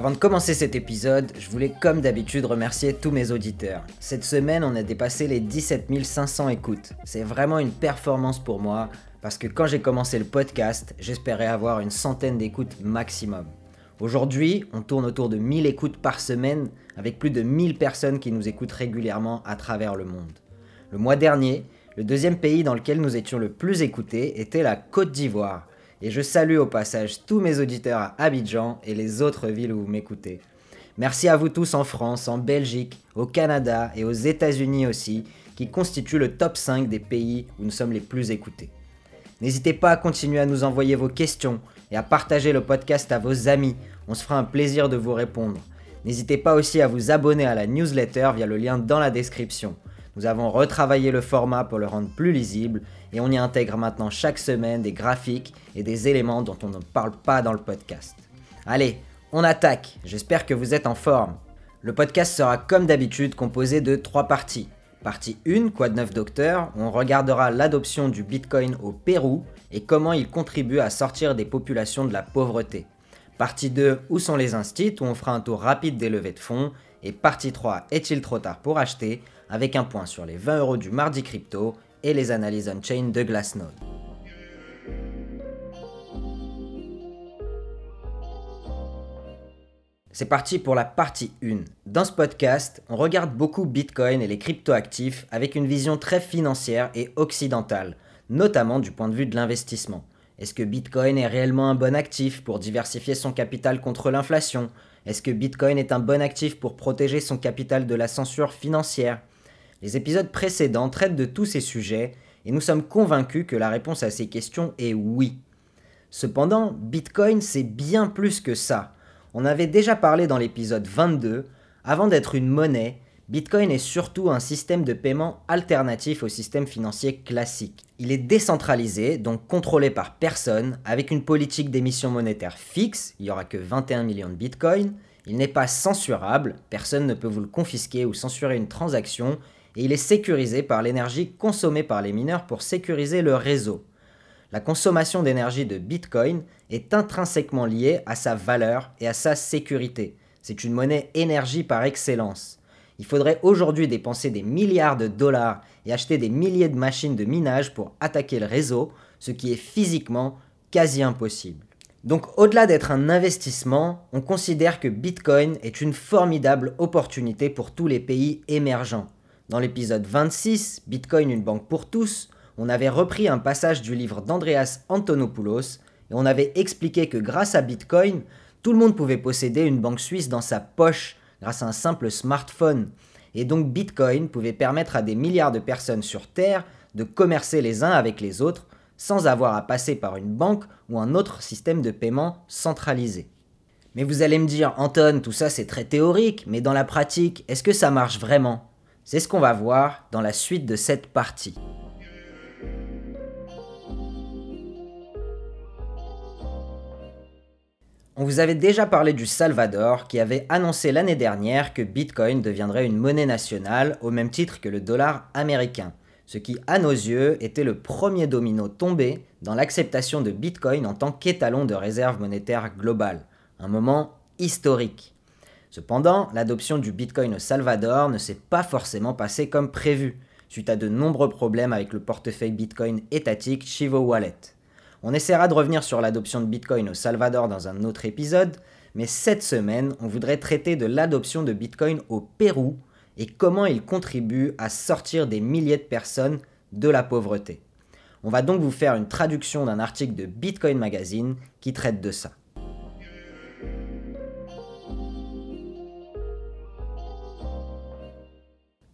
Avant de commencer cet épisode, je voulais comme d'habitude remercier tous mes auditeurs. Cette semaine, on a dépassé les 17 500 écoutes. C'est vraiment une performance pour moi parce que quand j'ai commencé le podcast, j'espérais avoir une centaine d'écoutes maximum. Aujourd'hui, on tourne autour de 1000 écoutes par semaine avec plus de 1000 personnes qui nous écoutent régulièrement à travers le monde. Le mois dernier, le deuxième pays dans lequel nous étions le plus écoutés était la Côte d'Ivoire. Et je salue au passage tous mes auditeurs à Abidjan et les autres villes où vous m'écoutez. Merci à vous tous en France, en Belgique, au Canada et aux États-Unis aussi, qui constituent le top 5 des pays où nous sommes les plus écoutés. N'hésitez pas à continuer à nous envoyer vos questions et à partager le podcast à vos amis. On se fera un plaisir de vous répondre. N'hésitez pas aussi à vous abonner à la newsletter via le lien dans la description. Nous avons retravaillé le format pour le rendre plus lisible et on y intègre maintenant chaque semaine des graphiques et des éléments dont on ne parle pas dans le podcast. Allez, on attaque, j'espère que vous êtes en forme. Le podcast sera comme d'habitude composé de trois parties. Partie 1, Quoi de neuf docteur, où on regardera l'adoption du Bitcoin au Pérou et comment il contribue à sortir des populations de la pauvreté. Partie 2, Où sont les instits, où on fera un tour rapide des levées de fonds. Et partie 3, Est-il trop tard pour acheter, avec un point sur les 20 euros du mardi crypto et les analyses on-chain de Glassnode. C'est parti pour la partie 1. Dans ce podcast, on regarde beaucoup Bitcoin et les cryptoactifs avec une vision très financière et occidentale, notamment du point de vue de l'investissement. Est-ce que Bitcoin est réellement un bon actif pour diversifier son capital contre l'inflation? Est-ce que Bitcoin est un bon actif pour protéger son capital de la censure financière? Les épisodes précédents traitent de tous ces sujets et nous sommes convaincus que la réponse à ces questions est oui. Cependant, Bitcoin c'est bien plus que ça. On avait déjà parlé dans l'épisode 22, avant d'être une monnaie, Bitcoin est surtout un système de paiement alternatif au système financier classique. Il est décentralisé, donc contrôlé par personne, avec une politique d'émission monétaire fixe, il n'y aura que 21 millions de Bitcoin, il n'est pas censurable, personne ne peut vous le confisquer ou censurer une transaction, et il est sécurisé par l'énergie consommée par les mineurs pour sécuriser le réseau la consommation d'énergie de Bitcoin est intrinsèquement liée à sa valeur et à sa sécurité. C'est une monnaie énergie par excellence. Il faudrait aujourd'hui dépenser des milliards de dollars et acheter des milliers de machines de minage pour attaquer le réseau, ce qui est physiquement quasi impossible. Donc au-delà d'être un investissement, on considère que Bitcoin est une formidable opportunité pour tous les pays émergents. Dans l'épisode 26, Bitcoin une banque pour tous, on avait repris un passage du livre d'Andreas Antonopoulos et on avait expliqué que grâce à Bitcoin, tout le monde pouvait posséder une banque suisse dans sa poche grâce à un simple smartphone. Et donc Bitcoin pouvait permettre à des milliards de personnes sur Terre de commercer les uns avec les autres sans avoir à passer par une banque ou un autre système de paiement centralisé. Mais vous allez me dire, Anton, tout ça c'est très théorique, mais dans la pratique, est-ce que ça marche vraiment? C'est ce qu'on va voir dans la suite de cette partie. On vous avait déjà parlé du Salvador qui avait annoncé l'année dernière que Bitcoin deviendrait une monnaie nationale au même titre que le dollar américain, ce qui à nos yeux était le premier domino tombé dans l'acceptation de Bitcoin en tant qu'étalon de réserve monétaire globale, un moment historique. Cependant, l'adoption du Bitcoin au Salvador ne s'est pas forcément passée comme prévu, suite à de nombreux problèmes avec le portefeuille Bitcoin étatique Chivo Wallet. On essaiera de revenir sur l'adoption de Bitcoin au Salvador dans un autre épisode, mais cette semaine, on voudrait traiter de l'adoption de Bitcoin au Pérou et comment il contribue à sortir des milliers de personnes de la pauvreté. On va donc vous faire une traduction d'un article de Bitcoin Magazine qui traite de ça.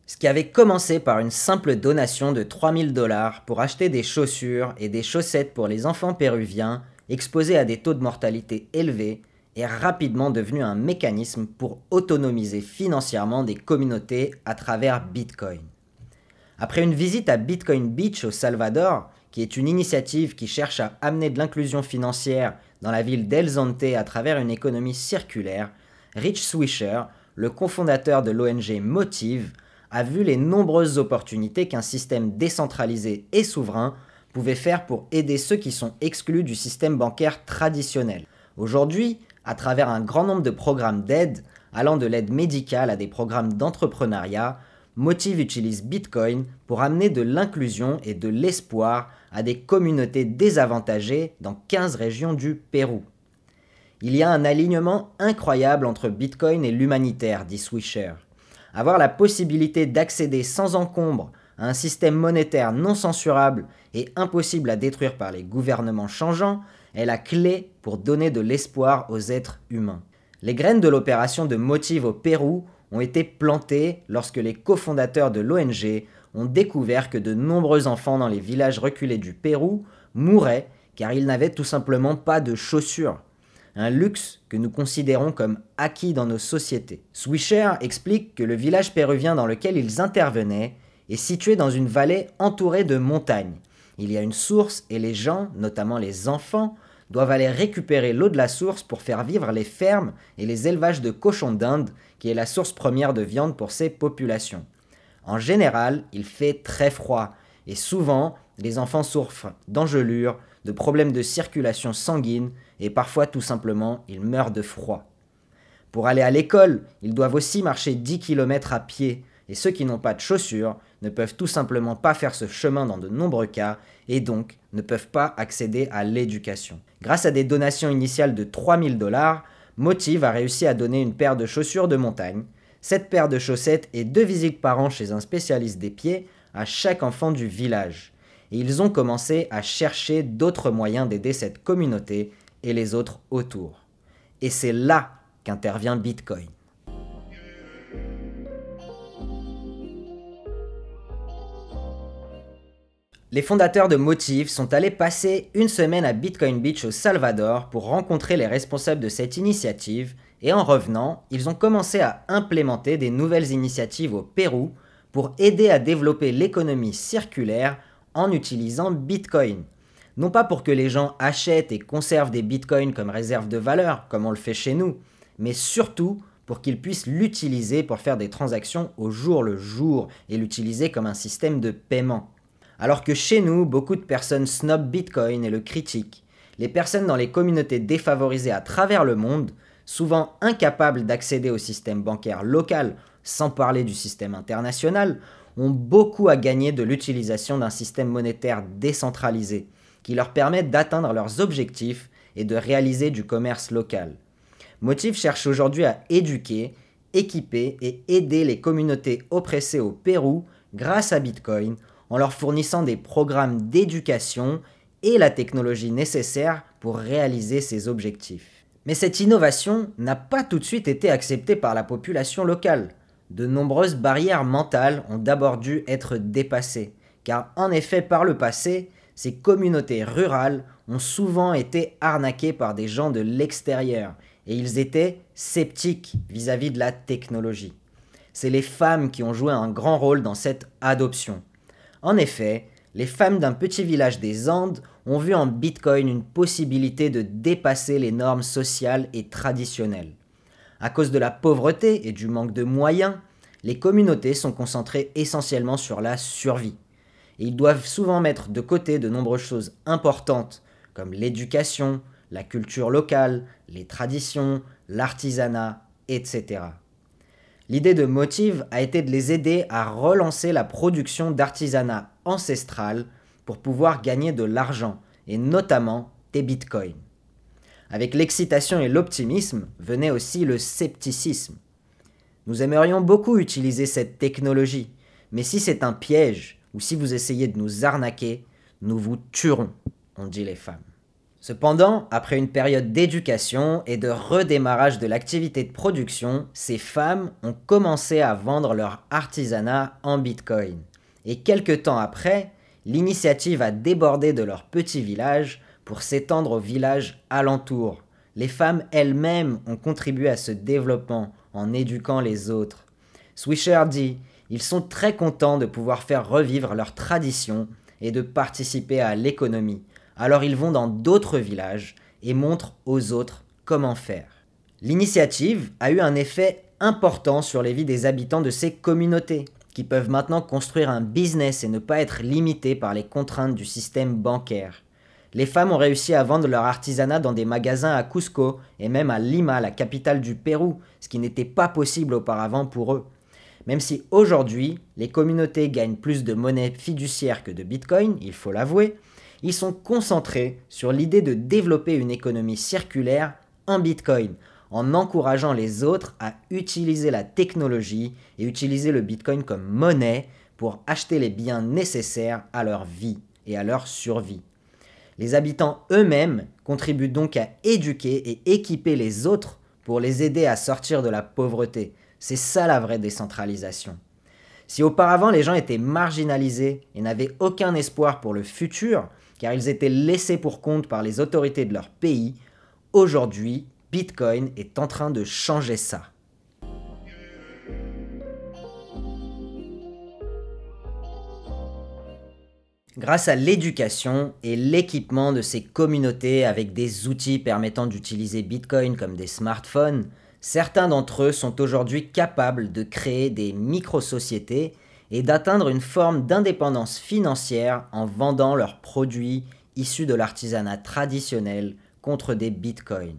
Ce qui avait commencé par une simple donation de 3000 dollars pour acheter des chaussures et des chaussettes pour les enfants péruviens exposés à des taux de mortalité élevés est rapidement devenu un mécanisme pour autonomiser financièrement des communautés à travers Bitcoin. Après une visite à Bitcoin Beach au Salvador, qui est une initiative qui cherche à amener de l'inclusion financière dans la ville d'El Zonte à travers une économie circulaire, Rich Swisher, le cofondateur de l'ONG Motive, a vu les nombreuses opportunités qu'un système décentralisé et souverain pouvait faire pour aider ceux qui sont exclus du système bancaire traditionnel. Aujourd'hui, à travers un grand nombre de programmes d'aide, allant de l'aide médicale à des programmes d'entrepreneuriat, Motive utilise Bitcoin pour amener de l'inclusion et de l'espoir à des communautés désavantagées dans 15 régions du Pérou. Il y a un alignement incroyable entre Bitcoin et l'humanitaire, dit Swisher. Avoir la possibilité d'accéder sans encombre à un système monétaire non censurable et impossible à détruire par les gouvernements changeants est la clé pour donner de l'espoir aux êtres humains. Les graines de l'opération de Motive au Pérou ont été plantés lorsque les cofondateurs de l'ONG ont découvert que de nombreux enfants dans les villages reculés du Pérou mouraient car ils n'avaient tout simplement pas de chaussures. Un luxe que nous considérons comme acquis dans nos sociétés. Swisher explique que le village péruvien dans lequel ils intervenaient est situé dans une vallée entourée de montagnes. Il y a une source et les gens, notamment les enfants, doivent aller récupérer l'eau de la source pour faire vivre les fermes et les élevages de cochons d'Inde, qui est la source première de viande pour ces populations. En général, il fait très froid, et souvent, les enfants souffrent d'engelures, de problèmes de circulation sanguine, et parfois tout simplement, ils meurent de froid. Pour aller à l'école, ils doivent aussi marcher 10 km à pied, et ceux qui n'ont pas de chaussures ne peuvent tout simplement pas faire ce chemin dans de nombreux cas, et donc ne peuvent pas accéder à l'éducation. Grâce à des donations initiales de 3000 dollars, Motive a réussi à donner une paire de chaussures de montagne, cette paire de chaussettes et deux visites par an chez un spécialiste des pieds à chaque enfant du village. Et ils ont commencé à chercher d'autres moyens d'aider cette communauté et les autres autour. Et c'est là qu'intervient Bitcoin. Les fondateurs de Motive sont allés passer une semaine à Bitcoin Beach au Salvador pour rencontrer les responsables de cette initiative et en revenant, ils ont commencé à implémenter des nouvelles initiatives au Pérou pour aider à développer l'économie circulaire en utilisant Bitcoin. Non pas pour que les gens achètent et conservent des Bitcoins comme réserve de valeur, comme on le fait chez nous, mais surtout pour qu'ils puissent l'utiliser pour faire des transactions au jour le jour et l'utiliser comme un système de paiement. Alors que chez nous, beaucoup de personnes snobent Bitcoin et le critiquent, les personnes dans les communautés défavorisées à travers le monde, souvent incapables d'accéder au système bancaire local, sans parler du système international, ont beaucoup à gagner de l'utilisation d'un système monétaire décentralisé, qui leur permet d'atteindre leurs objectifs et de réaliser du commerce local. Motif cherche aujourd'hui à éduquer, équiper et aider les communautés oppressées au Pérou grâce à Bitcoin en leur fournissant des programmes d'éducation et la technologie nécessaire pour réaliser ces objectifs. Mais cette innovation n'a pas tout de suite été acceptée par la population locale. De nombreuses barrières mentales ont d'abord dû être dépassées, car en effet par le passé, ces communautés rurales ont souvent été arnaquées par des gens de l'extérieur, et ils étaient sceptiques vis-à-vis -vis de la technologie. C'est les femmes qui ont joué un grand rôle dans cette adoption. En effet, les femmes d'un petit village des Andes ont vu en Bitcoin une possibilité de dépasser les normes sociales et traditionnelles. À cause de la pauvreté et du manque de moyens, les communautés sont concentrées essentiellement sur la survie. Ils doivent souvent mettre de côté de nombreuses choses importantes comme l'éducation, la culture locale, les traditions, l'artisanat, etc. L'idée de Motive a été de les aider à relancer la production d'artisanat ancestral pour pouvoir gagner de l'argent, et notamment des bitcoins. Avec l'excitation et l'optimisme venait aussi le scepticisme. Nous aimerions beaucoup utiliser cette technologie, mais si c'est un piège, ou si vous essayez de nous arnaquer, nous vous tuerons, ont dit les femmes. Cependant, après une période d'éducation et de redémarrage de l'activité de production, ces femmes ont commencé à vendre leur artisanat en Bitcoin. Et quelques temps après, l'initiative a débordé de leur petit village pour s'étendre aux villages alentours, Les femmes elles-mêmes ont contribué à ce développement en éduquant les autres. Swisher dit Ils sont très contents de pouvoir faire revivre leur tradition et de participer à l'économie. Alors ils vont dans d'autres villages et montrent aux autres comment faire. L'initiative a eu un effet important sur les vies des habitants de ces communautés, qui peuvent maintenant construire un business et ne pas être limités par les contraintes du système bancaire. Les femmes ont réussi à vendre leur artisanat dans des magasins à Cusco et même à Lima, la capitale du Pérou, ce qui n'était pas possible auparavant pour eux. Même si aujourd'hui, les communautés gagnent plus de monnaie fiduciaire que de Bitcoin, il faut l'avouer, ils sont concentrés sur l'idée de développer une économie circulaire en Bitcoin, en encourageant les autres à utiliser la technologie et utiliser le Bitcoin comme monnaie pour acheter les biens nécessaires à leur vie et à leur survie. Les habitants eux-mêmes contribuent donc à éduquer et équiper les autres pour les aider à sortir de la pauvreté. C'est ça la vraie décentralisation. Si auparavant les gens étaient marginalisés et n'avaient aucun espoir pour le futur, car ils étaient laissés pour compte par les autorités de leur pays, aujourd'hui, Bitcoin est en train de changer ça. Grâce à l'éducation et l'équipement de ces communautés avec des outils permettant d'utiliser Bitcoin comme des smartphones, certains d'entre eux sont aujourd'hui capables de créer des micro-sociétés et d'atteindre une forme d'indépendance financière en vendant leurs produits issus de l'artisanat traditionnel contre des bitcoins.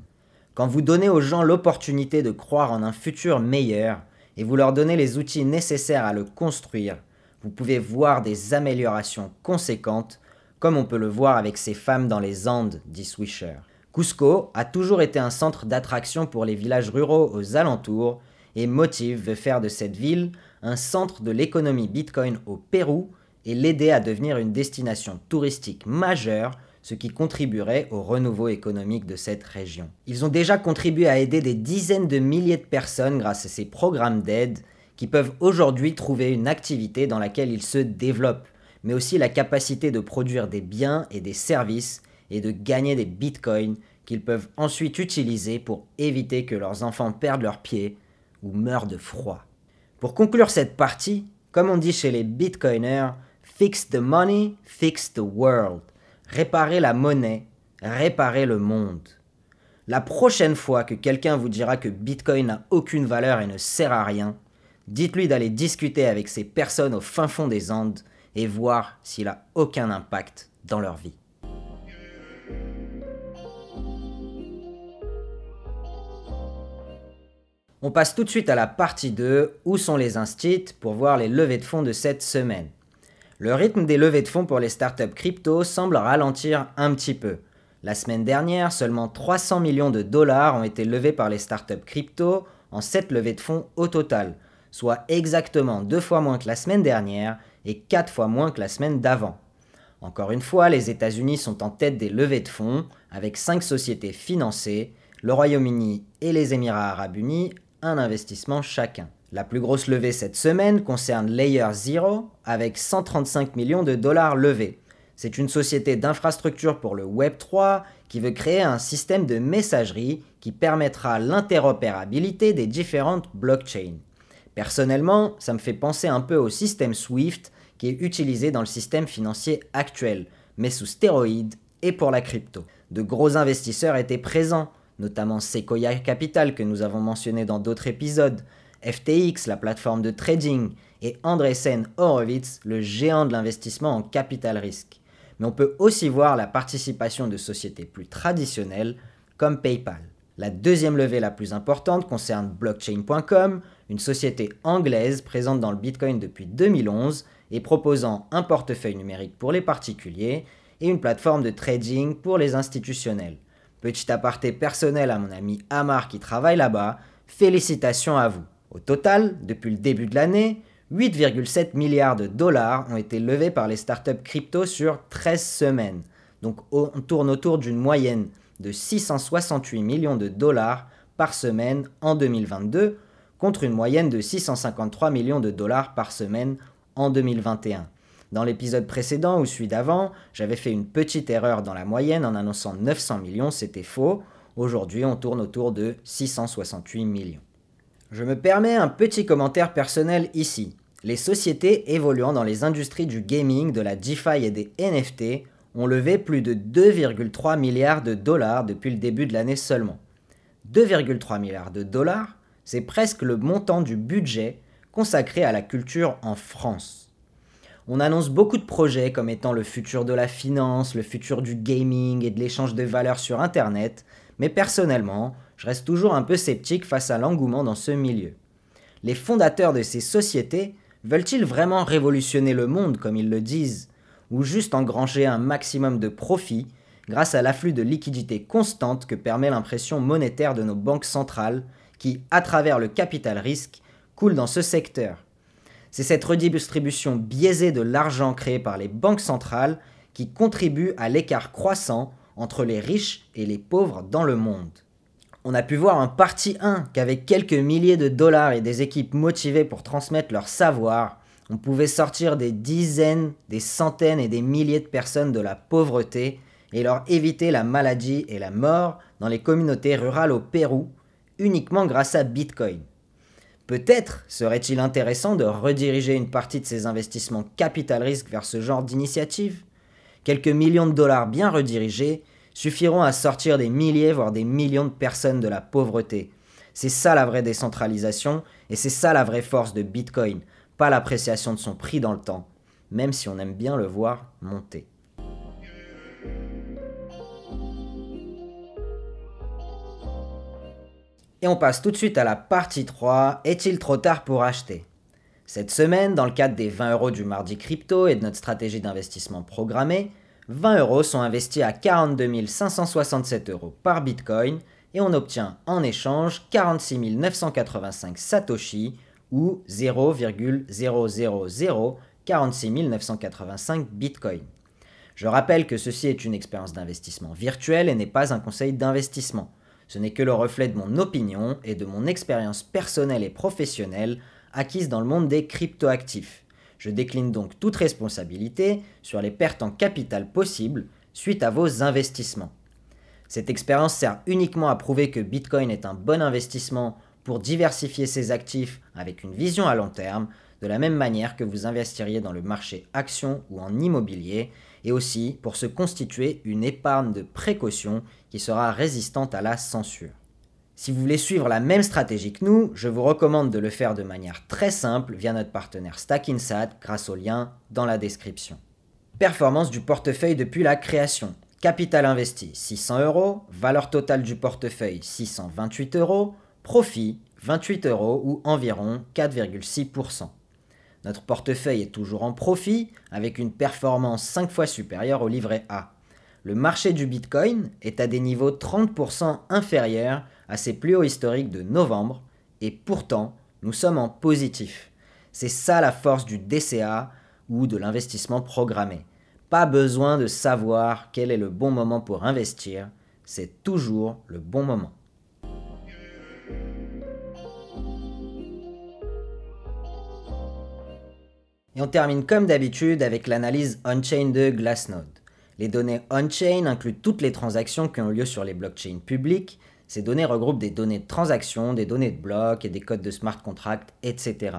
Quand vous donnez aux gens l'opportunité de croire en un futur meilleur et vous leur donnez les outils nécessaires à le construire, vous pouvez voir des améliorations conséquentes, comme on peut le voir avec ces femmes dans les Andes, dit Swisher. Cusco a toujours été un centre d'attraction pour les villages ruraux aux alentours, et Motive veut faire de cette ville un centre de l'économie Bitcoin au Pérou et l'aider à devenir une destination touristique majeure, ce qui contribuerait au renouveau économique de cette région. Ils ont déjà contribué à aider des dizaines de milliers de personnes grâce à ces programmes d'aide qui peuvent aujourd'hui trouver une activité dans laquelle ils se développent, mais aussi la capacité de produire des biens et des services et de gagner des bitcoins qu'ils peuvent ensuite utiliser pour éviter que leurs enfants perdent leurs pieds ou meurent de froid. Pour conclure cette partie, comme on dit chez les bitcoiners, fix the money, fix the world. Réparer la monnaie, réparer le monde. La prochaine fois que quelqu'un vous dira que Bitcoin n'a aucune valeur et ne sert à rien, dites-lui d'aller discuter avec ces personnes au fin fond des Andes et voir s'il a aucun impact dans leur vie. On passe tout de suite à la partie 2, où sont les instits, pour voir les levées de fonds de cette semaine. Le rythme des levées de fonds pour les startups crypto semble ralentir un petit peu. La semaine dernière, seulement 300 millions de dollars ont été levés par les startups crypto en 7 levées de fonds au total, soit exactement deux fois moins que la semaine dernière et 4 fois moins que la semaine d'avant. Encore une fois, les États-Unis sont en tête des levées de fonds, avec 5 sociétés financées, le Royaume-Uni et les Émirats arabes unis un investissement chacun. La plus grosse levée cette semaine concerne Layer Zero avec 135 millions de dollars levés. C'est une société d'infrastructure pour le Web 3 qui veut créer un système de messagerie qui permettra l'interopérabilité des différentes blockchains. Personnellement, ça me fait penser un peu au système SWIFT qui est utilisé dans le système financier actuel, mais sous stéroïdes et pour la crypto. De gros investisseurs étaient présents, notamment Sequoia Capital que nous avons mentionné dans d'autres épisodes, FTX, la plateforme de trading, et Andresen Horowitz, le géant de l'investissement en capital risque. Mais on peut aussi voir la participation de sociétés plus traditionnelles comme PayPal. La deuxième levée la plus importante concerne blockchain.com, une société anglaise présente dans le Bitcoin depuis 2011 et proposant un portefeuille numérique pour les particuliers et une plateforme de trading pour les institutionnels. Petit aparté personnel à mon ami Amar qui travaille là-bas, félicitations à vous. Au total, depuis le début de l'année, 8,7 milliards de dollars ont été levés par les startups crypto sur 13 semaines. Donc on tourne autour d'une moyenne de 668 millions de dollars par semaine en 2022 contre une moyenne de 653 millions de dollars par semaine en 2021. Dans l'épisode précédent ou celui d'avant, j'avais fait une petite erreur dans la moyenne en annonçant 900 millions, c'était faux. Aujourd'hui, on tourne autour de 668 millions. Je me permets un petit commentaire personnel ici. Les sociétés évoluant dans les industries du gaming, de la DeFi et des NFT ont levé plus de 2,3 milliards de dollars depuis le début de l'année seulement. 2,3 milliards de dollars, c'est presque le montant du budget consacré à la culture en France. On annonce beaucoup de projets comme étant le futur de la finance, le futur du gaming et de l'échange de valeurs sur Internet, mais personnellement, je reste toujours un peu sceptique face à l'engouement dans ce milieu. Les fondateurs de ces sociétés veulent-ils vraiment révolutionner le monde comme ils le disent, ou juste engranger un maximum de profit grâce à l'afflux de liquidités constante que permet l'impression monétaire de nos banques centrales qui, à travers le capital risque, coule dans ce secteur. C'est cette redistribution biaisée de l'argent créé par les banques centrales qui contribue à l'écart croissant entre les riches et les pauvres dans le monde. On a pu voir un parti 1 qu'avec quelques milliers de dollars et des équipes motivées pour transmettre leur savoir, on pouvait sortir des dizaines, des centaines et des milliers de personnes de la pauvreté et leur éviter la maladie et la mort dans les communautés rurales au Pérou uniquement grâce à Bitcoin. Peut-être serait-il intéressant de rediriger une partie de ces investissements capital risque vers ce genre d'initiative Quelques millions de dollars bien redirigés suffiront à sortir des milliers voire des millions de personnes de la pauvreté. C'est ça la vraie décentralisation et c'est ça la vraie force de Bitcoin, pas l'appréciation de son prix dans le temps, même si on aime bien le voir monter. Et on passe tout de suite à la partie 3, est-il trop tard pour acheter? Cette semaine, dans le cadre des 20 euros du mardi crypto et de notre stratégie d'investissement programmée, 20 euros sont investis à 42 567 euros par Bitcoin et on obtient en échange 46 985 Satoshi ou 0,00046 985 Bitcoin. Je rappelle que ceci est une expérience d'investissement virtuelle et n'est pas un conseil d'investissement. Ce n'est que le reflet de mon opinion et de mon expérience personnelle et professionnelle acquise dans le monde des cryptoactifs. Je décline donc toute responsabilité sur les pertes en capital possibles suite à vos investissements. Cette expérience sert uniquement à prouver que Bitcoin est un bon investissement pour diversifier ses actifs avec une vision à long terme, de la même manière que vous investiriez dans le marché action ou en immobilier, et aussi pour se constituer une épargne de précaution qui sera résistante à la censure. Si vous voulez suivre la même stratégie que nous, je vous recommande de le faire de manière très simple via notre partenaire StackInsat grâce au lien dans la description. Performance du portefeuille depuis la création. Capital investi 600 euros, valeur totale du portefeuille 628 euros, profit 28 euros ou environ 4,6%. Notre portefeuille est toujours en profit, avec une performance 5 fois supérieure au livret A. Le marché du Bitcoin est à des niveaux 30% inférieurs à ses plus hauts historiques de novembre, et pourtant, nous sommes en positif. C'est ça la force du DCA ou de l'investissement programmé. Pas besoin de savoir quel est le bon moment pour investir, c'est toujours le bon moment. Et on termine comme d'habitude avec l'analyse on-chain de Glassnode. Les données on-chain incluent toutes les transactions qui ont lieu sur les blockchains publiques. Ces données regroupent des données de transactions, des données de blocs et des codes de smart contract, etc.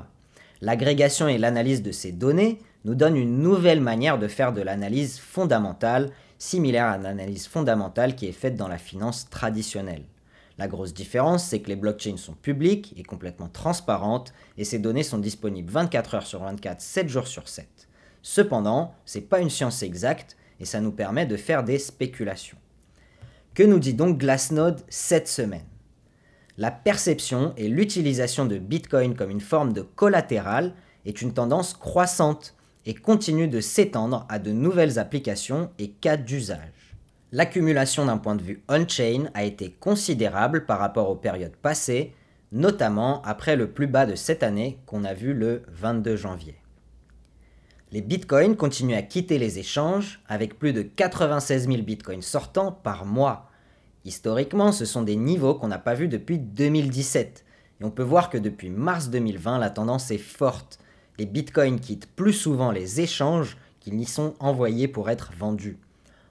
L'agrégation et l'analyse de ces données nous donnent une nouvelle manière de faire de l'analyse fondamentale, similaire à l'analyse fondamentale qui est faite dans la finance traditionnelle. La grosse différence, c'est que les blockchains sont publiques et complètement transparentes, et ces données sont disponibles 24 heures sur 24, 7 jours sur 7. Cependant, ce n'est pas une science exacte, et ça nous permet de faire des spéculations. Que nous dit donc Glassnode cette semaine? La perception et l'utilisation de Bitcoin comme une forme de collatéral est une tendance croissante et continue de s'étendre à de nouvelles applications et cas d'usage. L'accumulation d'un point de vue on-chain a été considérable par rapport aux périodes passées, notamment après le plus bas de cette année qu'on a vu le 22 janvier. Les bitcoins continuent à quitter les échanges avec plus de 96 000 bitcoins sortants par mois. Historiquement, ce sont des niveaux qu'on n'a pas vus depuis 2017. Et on peut voir que depuis mars 2020, la tendance est forte. Les bitcoins quittent plus souvent les échanges qu'ils n'y sont envoyés pour être vendus.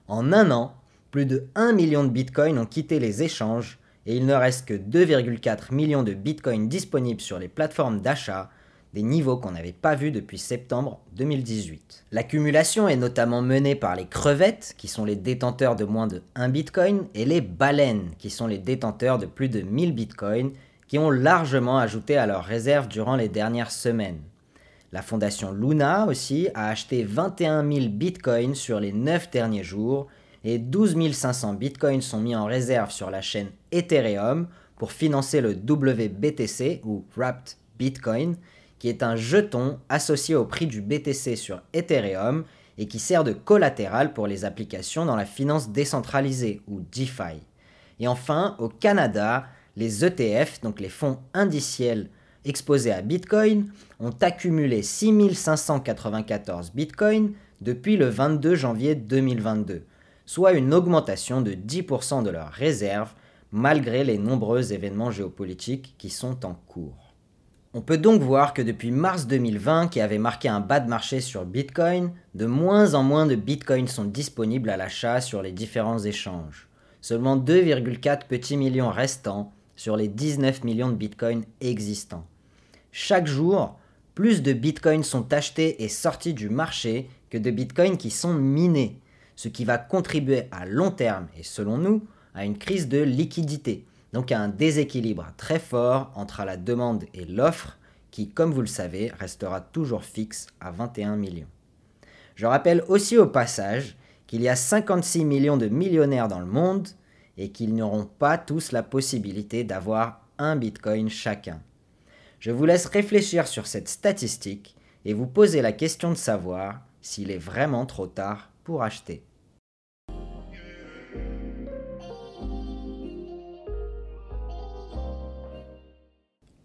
En un an, Plus de 1 million de bitcoins ont quitté les échanges et il ne reste que 2,4 millions de bitcoins disponibles sur les plateformes d'achat, des niveaux qu'on n'avait pas vus depuis septembre 2018. L'accumulation est notamment menée par les crevettes, qui sont les détenteurs de moins de 1 bitcoin, et les baleines, qui sont les détenteurs de plus de 1000 bitcoins, qui ont largement ajouté à leurs réserves durant les dernières semaines. La fondation Luna aussi a acheté 21 000 bitcoins sur les 9 derniers jours et 12 500 bitcoins sont mis en réserve sur la chaîne Ethereum pour financer le WBTC ou Wrapped Bitcoin, qui est un jeton associé au prix du BTC sur Ethereum et qui sert de collatéral pour les applications dans la finance décentralisée ou DeFi. Et enfin, au Canada, les ETF, donc les fonds indiciels exposés à Bitcoin, ont accumulé 6594 Bitcoins depuis le 22 janvier 2022, soit une augmentation de 10% de leurs réserves malgré les nombreux événements géopolitiques qui sont en cours. On peut donc voir que depuis mars 2020, qui avait marqué un bas de marché sur Bitcoin, de moins en moins de Bitcoins sont disponibles à l'achat sur les différents échanges. Seulement 2,4 petits millions restants sur les 19 millions de bitcoins existants. Chaque jour, plus de bitcoins sont achetés et sortis du marché que de bitcoins qui sont minés, ce qui va contribuer à long terme et selon nous à une crise de liquidité, donc à un déséquilibre très fort entre la demande et l'offre qui, comme vous le savez, restera toujours fixe à 21 millions. Je rappelle aussi au passage qu'il y a 56 millions de millionnaires dans le monde et qu'ils n'auront pas tous la possibilité d'avoir un Bitcoin chacun. Je vous laisse réfléchir sur cette statistique et vous poser la question de savoir s'il est vraiment trop tard pour acheter.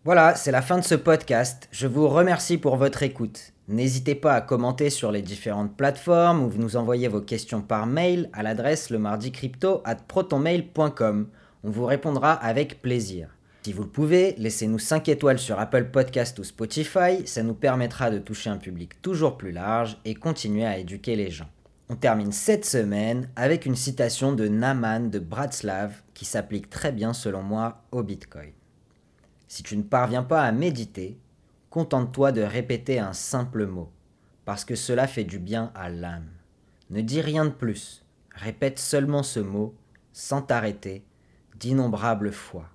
Voilà, c'est la fin de ce podcast. Je vous remercie pour votre écoute. N'hésitez pas à commenter sur les différentes plateformes ou vous nous envoyez vos questions par mail à l'adresse le mardi crypto at protonmail.com. On vous répondra avec plaisir. Si vous le pouvez, laissez-nous 5 étoiles sur Apple Podcast ou Spotify, ça nous permettra de toucher un public toujours plus large et continuer à éduquer les gens. On termine cette semaine avec une citation de Naman de Bratslav qui s'applique très bien selon moi au Bitcoin. Si tu ne parviens pas à méditer, contente-toi de répéter un simple mot, parce que cela fait du bien à l'âme. Ne dis rien de plus, répète seulement ce mot, sans t'arrêter, d'innombrables fois.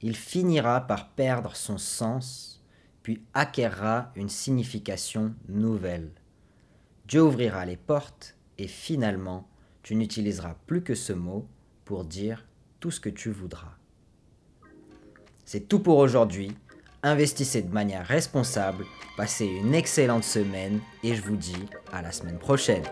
Il finira par perdre son sens, puis acquérera une signification nouvelle. Dieu ouvrira les portes, et finalement, tu n'utiliseras plus que ce mot pour dire tout ce que tu voudras. C'est tout pour aujourd'hui. Investissez de manière responsable, passez une excellente semaine et je vous dis à la semaine prochaine.